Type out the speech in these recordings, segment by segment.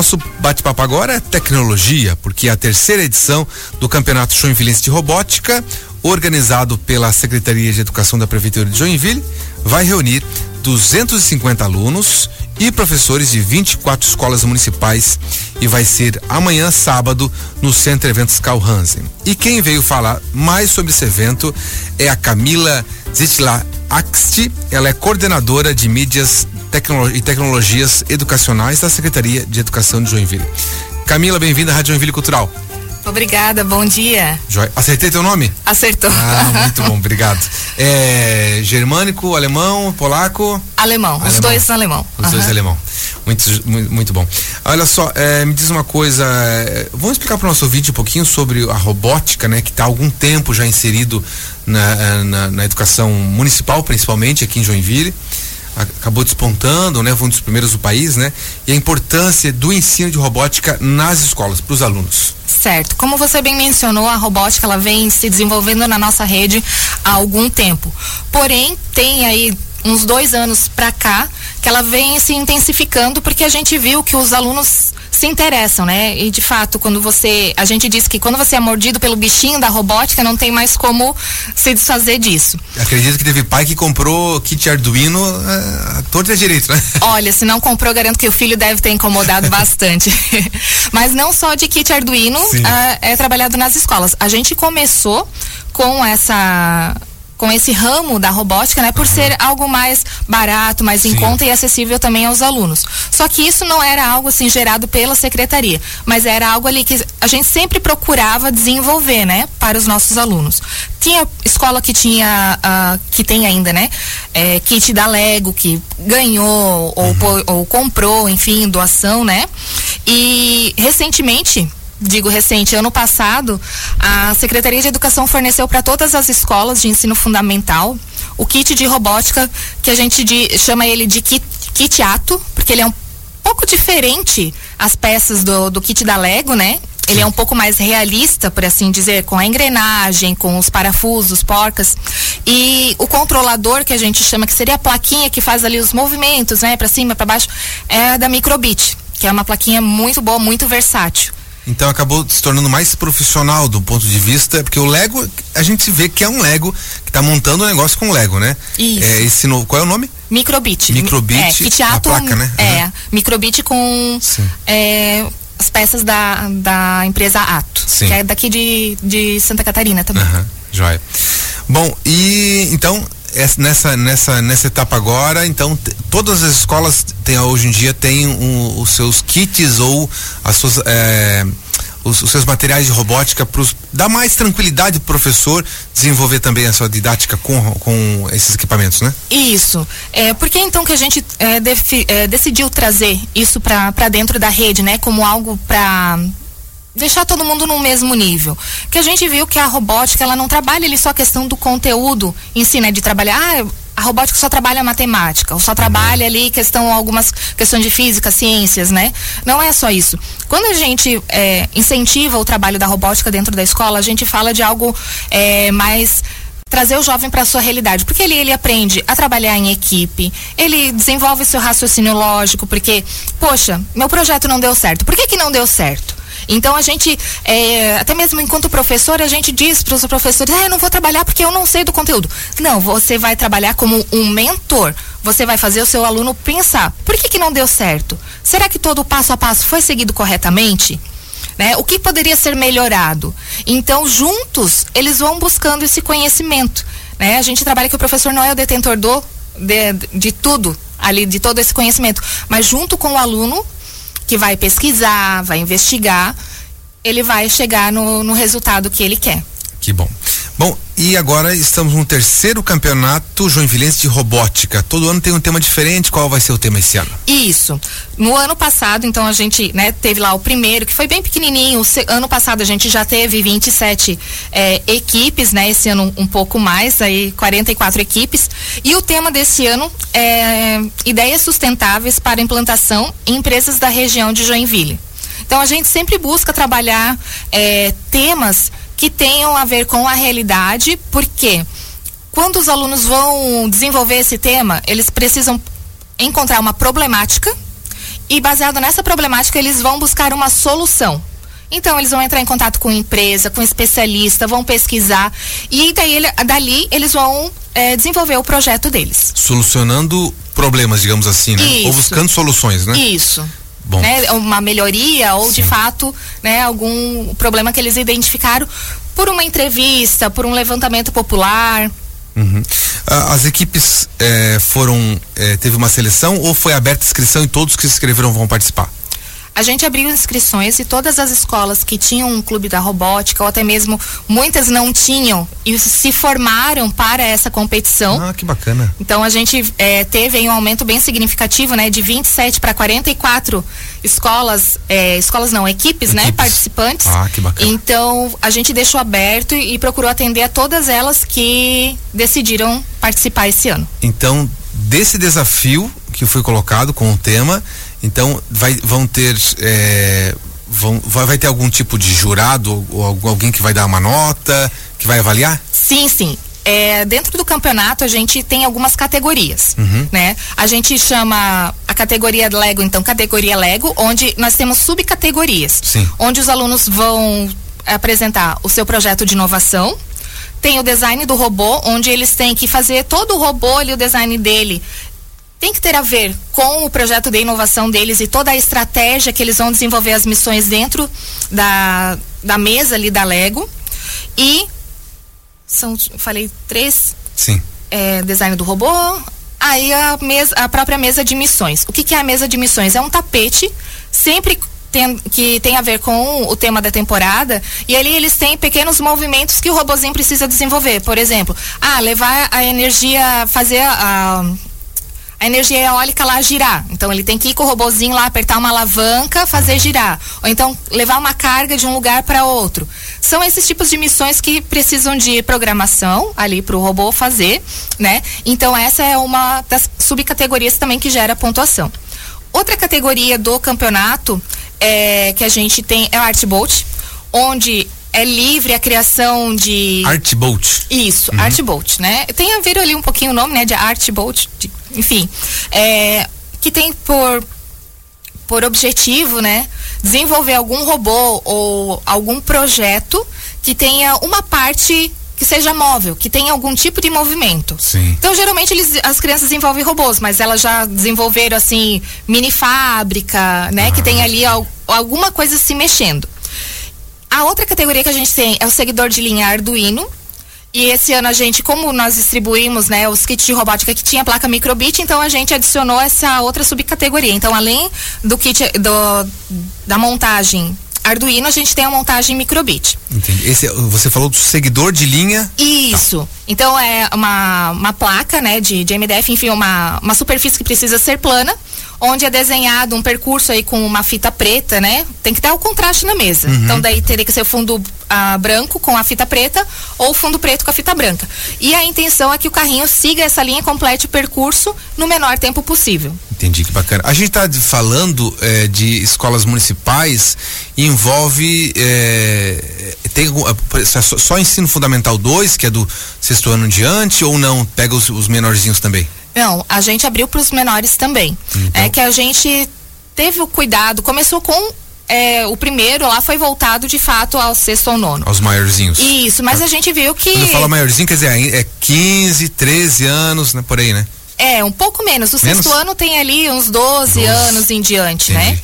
Nosso bate-papo agora é tecnologia, porque é a terceira edição do Campeonato Joinvilense de Robótica, organizado pela Secretaria de Educação da Prefeitura de Joinville, vai reunir 250 alunos e professores de 24 escolas municipais e vai ser amanhã, sábado, no Centro Eventos Carl Hansen. E quem veio falar mais sobre esse evento é a Camila Zitla Axti, ela é coordenadora de mídias tecno e tecnologias educacionais da Secretaria de Educação de Joinville. Camila, bem-vinda à Rádio Joinville Cultural. Obrigada, bom dia. Acertei teu nome? Acertou. Ah, muito bom, obrigado. É, germânico, alemão, polaco? Alemão, alemão. os dois alemão. Os uhum. dois alemão. Muito, muito, muito bom. Olha só, é, me diz uma coisa, é, vamos explicar para o nosso vídeo um pouquinho sobre a robótica, né, que está há algum tempo já inserido na, é, na, na educação municipal, principalmente aqui em Joinville acabou despontando, né? Foi um dos primeiros do país, né? E a importância do ensino de robótica nas escolas para os alunos. Certo. Como você bem mencionou, a robótica ela vem se desenvolvendo na nossa rede há algum tempo. Porém, tem aí uns dois anos para cá que ela vem se intensificando porque a gente viu que os alunos se interessam, né? E de fato, quando você. A gente diz que quando você é mordido pelo bichinho da robótica, não tem mais como se desfazer disso. Acredito que teve pai que comprou kit Arduino é, todo é direito, né? Olha, se não comprou, garanto que o filho deve ter incomodado bastante. Mas não só de kit Arduino uh, é trabalhado nas escolas. A gente começou com essa com esse ramo da robótica, né, por uhum. ser algo mais barato, mais Sim. em conta e acessível também aos alunos. Só que isso não era algo assim gerado pela secretaria, mas era algo ali que a gente sempre procurava desenvolver, né, para os nossos alunos. Tinha escola que tinha, uh, que tem ainda, né, é, kit da Lego que ganhou ou, uhum. ou comprou, enfim, doação, né? E recentemente digo recente, ano passado, a Secretaria de Educação forneceu para todas as escolas de ensino fundamental o kit de robótica que a gente de, chama ele de kit, kit ato, porque ele é um pouco diferente as peças do, do kit da Lego, né? Ele é um pouco mais realista, por assim dizer, com a engrenagem, com os parafusos, porcas. E o controlador, que a gente chama, que seria a plaquinha que faz ali os movimentos, né, para cima, para baixo, é da Microbit, que é uma plaquinha muito boa, muito versátil. Então acabou se tornando mais profissional do ponto de vista, porque o Lego, a gente vê que é um Lego que está montando um negócio com Lego, né? Isso. É esse novo, qual é o nome? Microbit. Microbit, é, a placa, né? É, uhum. Microbit com é, as peças da, da empresa Ato, Sim. que é daqui de, de Santa Catarina também. Uhum. Joia. Bom, e então nessa, nessa, nessa etapa agora, então todas as escolas tem, hoje em dia têm um, os seus kits ou as suas, é, os, os, seus materiais de robótica para dar mais tranquilidade para o professor desenvolver também a sua didática com, com esses equipamentos, né? Isso. É, por que então que a gente é, defi, é, decidiu trazer isso para dentro da rede, né? Como algo para deixar todo mundo no mesmo nível. Que a gente viu que a robótica, ela não trabalha ali só a questão do conteúdo em si, né? De trabalhar, ah, a robótica só trabalha matemática, ou só trabalha ali questão, algumas questões de física, ciências, né? Não é só isso. Quando a gente é, incentiva o trabalho da robótica dentro da escola, a gente fala de algo é, mais trazer o jovem para a sua realidade, porque ele, ele aprende a trabalhar em equipe, ele desenvolve seu raciocínio lógico, porque, poxa, meu projeto não deu certo. Por que que não deu certo? Então a gente, é, até mesmo enquanto professor, a gente diz para os professores, ah, eu não vou trabalhar porque eu não sei do conteúdo. Não, você vai trabalhar como um mentor. Você vai fazer o seu aluno pensar, por que, que não deu certo? Será que todo o passo a passo foi seguido corretamente? Né? O que poderia ser melhorado? Então, juntos, eles vão buscando esse conhecimento. Né? A gente trabalha que o professor não é o detentor do, de, de tudo ali, de todo esse conhecimento, mas junto com o aluno, que vai pesquisar, vai investigar, ele vai chegar no, no resultado que ele quer. Que bom. Bom, e agora estamos no terceiro campeonato Joinvilense de robótica. Todo ano tem um tema diferente. Qual vai ser o tema esse ano? Isso. No ano passado, então a gente, né, teve lá o primeiro, que foi bem pequenininho. ano passado a gente já teve 27 é, equipes, né? Esse ano um pouco mais, aí 44 equipes. E o tema desse ano é ideias sustentáveis para implantação em empresas da região de Joinville. Então a gente sempre busca trabalhar é, temas que tenham a ver com a realidade, porque quando os alunos vão desenvolver esse tema, eles precisam encontrar uma problemática e baseado nessa problemática eles vão buscar uma solução. Então eles vão entrar em contato com empresa, com especialista, vão pesquisar e daí dali eles vão é, desenvolver o projeto deles. Solucionando problemas, digamos assim, né? Isso. Ou buscando soluções, né? Isso. Né? Uma melhoria ou Sim. de fato, né, algum problema que eles identificaram por uma entrevista, por um levantamento popular. Uhum. As equipes eh, foram. eh, teve uma seleção ou foi aberta inscrição e todos que se inscreveram vão participar? A gente abriu inscrições e todas as escolas que tinham um clube da robótica, ou até mesmo muitas não tinham, e se formaram para essa competição. Ah, que bacana. Então a gente eh, teve um aumento bem significativo, né? De 27 para 44 escolas, eh, escolas não, equipes, né? Equipes. Participantes. Ah, que bacana. Então a gente deixou aberto e, e procurou atender a todas elas que decidiram participar esse ano. Então, desse desafio que foi colocado com o tema, então vai, vão ter. eh, vão, vai, vai ter algum tipo de jurado ou alguém que vai dar uma nota, que vai avaliar? Sim, sim. É, dentro do campeonato a gente tem algumas categorias, Uhum. né? A gente chama a categoria Lego, então categoria Lego, onde nós temos subcategorias, Sim. onde os alunos vão apresentar o seu projeto de inovação. Tem o design do robô, onde eles têm que fazer todo o robô ali, o design dele tem que ter a ver com o projeto de inovação deles e toda a estratégia que eles vão desenvolver as missões dentro da, da mesa ali da Lego. E são, falei, três Sim. é, design do robô. Aí a, mesa, a própria mesa de missões. O que, que é a mesa de missões? É um tapete, sempre tem, que tem a ver com o tema da temporada. E ali eles têm pequenos movimentos que o robozinho precisa desenvolver. Por exemplo, ah, levar a energia, fazer a. A energia eólica lá girar. Então ele tem que ir com o robozinho lá, apertar uma alavanca, fazer girar. Ou então levar uma carga de um lugar para outro. São esses tipos de missões que precisam de programação ali para o robô fazer, né? Então essa é uma das subcategorias também que gera pontuação. Outra categoria do campeonato é, que a gente tem é o Art Bolt, onde é livre a criação de Art Bolt. isso, Art Bolt, né? Tem a ver ali um pouquinho o nome, né? De Art Bolt, de- enfim. É, que tem por, por objetivo, né? Desenvolver algum robô ou algum projeto que tenha uma parte que seja móvel, que tenha algum tipo de movimento. Sim. Então, geralmente, eles, as crianças desenvolvem robôs, mas elas já desenvolveram, assim, mini fábrica, né? Que tem ali al- alguma coisa se mexendo. A outra categoria que a gente tem é o seguidor de linha Arduino. E esse ano a gente, como nós distribuímos, né, os kits de robótica que tinha placa microbit, então a gente adicionou essa outra subcategoria. Então, além do kit do, da montagem Arduino, a gente tem a montagem microbit. Entendi. Esse, você falou do seguidor de linha. Isso. Então é uma, uma placa, né, de, de MDF, enfim, uma, uma superfície que precisa ser plana, onde é desenhado um percurso aí com uma fita preta, né? Tem que dar o contraste na mesa. Então daí teria que ser o fundo ah, branco com a fita preta ou o fundo preto com a fita branca. E a intenção é que o carrinho siga essa linha e complete o percurso no menor tempo possível. Entendi, que bacana. A gente está falando eh, de escolas municipais envolve. eh, tem ah, por exemplo, só, só ensino fundamental 2, que é do sexto ano em diante, ou não? Pega os, os menorzinhos também? Não, a gente abriu para os menores também. Então. É que a gente teve o cuidado, começou com é, o primeiro lá foi voltado de fato ao sexto ou nono. Aos maiorzinhos. Isso, mas a gente viu que Quando fala maiorzinho, quer dizer, é 15, 13 anos, né? Por aí, né? É um pouco menos. O Menos? sexto ano tem ali uns 12, 12. anos em diante, né? Entendi.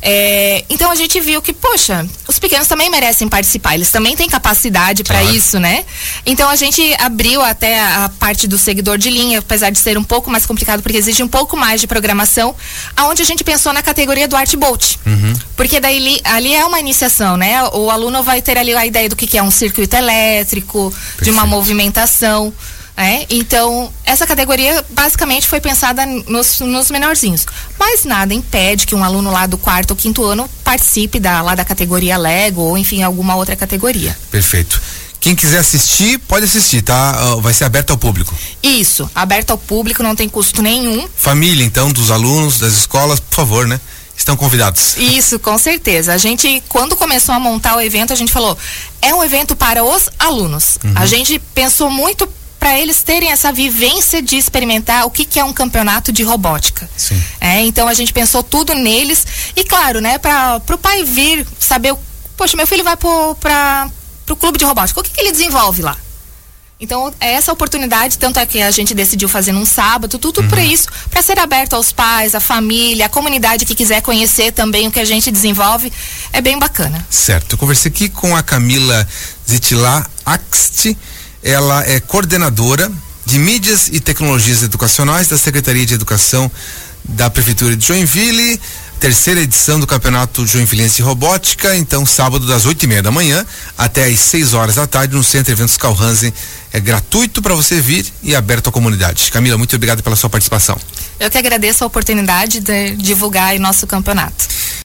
É, então a gente viu que, poxa, os pequenos também merecem participar, eles também têm capacidade para Claro. isso, né? Então a gente abriu até a, parte do seguidor de linha, apesar de ser um pouco mais complicado, porque exige um pouco mais de programação, aonde a gente pensou na categoria do Art Bolt. Porque daí li- ali é uma iniciação, né? O aluno vai ter ali a ideia do que, que é um circuito elétrico, de uma Perfeito. movimentação. Né? Então, essa categoria basicamente foi pensada nos, nos menorzinhos. Mas nada impede que um aluno lá do quarto ou quinto ano participe da, lá da categoria Lego ou, enfim, alguma outra categoria. Perfeito. Quem quiser assistir, pode assistir, tá? Ah, Vai ser aberto ao público. Isso, aberto ao público, não tem custo nenhum. Família, então, dos alunos, das escolas, por favor, né? Estão convidados. Isso, com certeza. A gente, quando começou a montar o evento, a gente falou, é um evento para os alunos. A gente pensou muito para eles terem essa vivência de experimentar o que, que é um campeonato de robótica. Sim. É, então a gente pensou tudo neles e claro, né, para o pai vir saber, poxa, meu filho vai para o clube de robótica, o que, que ele desenvolve lá? Então, é essa oportunidade, tanto é que a gente decidiu fazer num sábado, tudo uhum. para isso, para ser aberto aos pais, à família, à comunidade que quiser conhecer também o que a gente desenvolve, é bem bacana. Certo. Eu conversei aqui com a Camila Zitilá Axt, ela é coordenadora de mídias e tecnologias educacionais da Secretaria de Educação da Prefeitura de Joinville terceira edição do Campeonato Joinvilense Robótica, então sábado das oito e meia da manhã até às 6 horas da tarde no Centro Eventos Calhansen. É gratuito para você vir e aberto à comunidade. Camila, muito obrigado pela sua participação. Eu que agradeço a oportunidade de divulgar o nosso campeonato.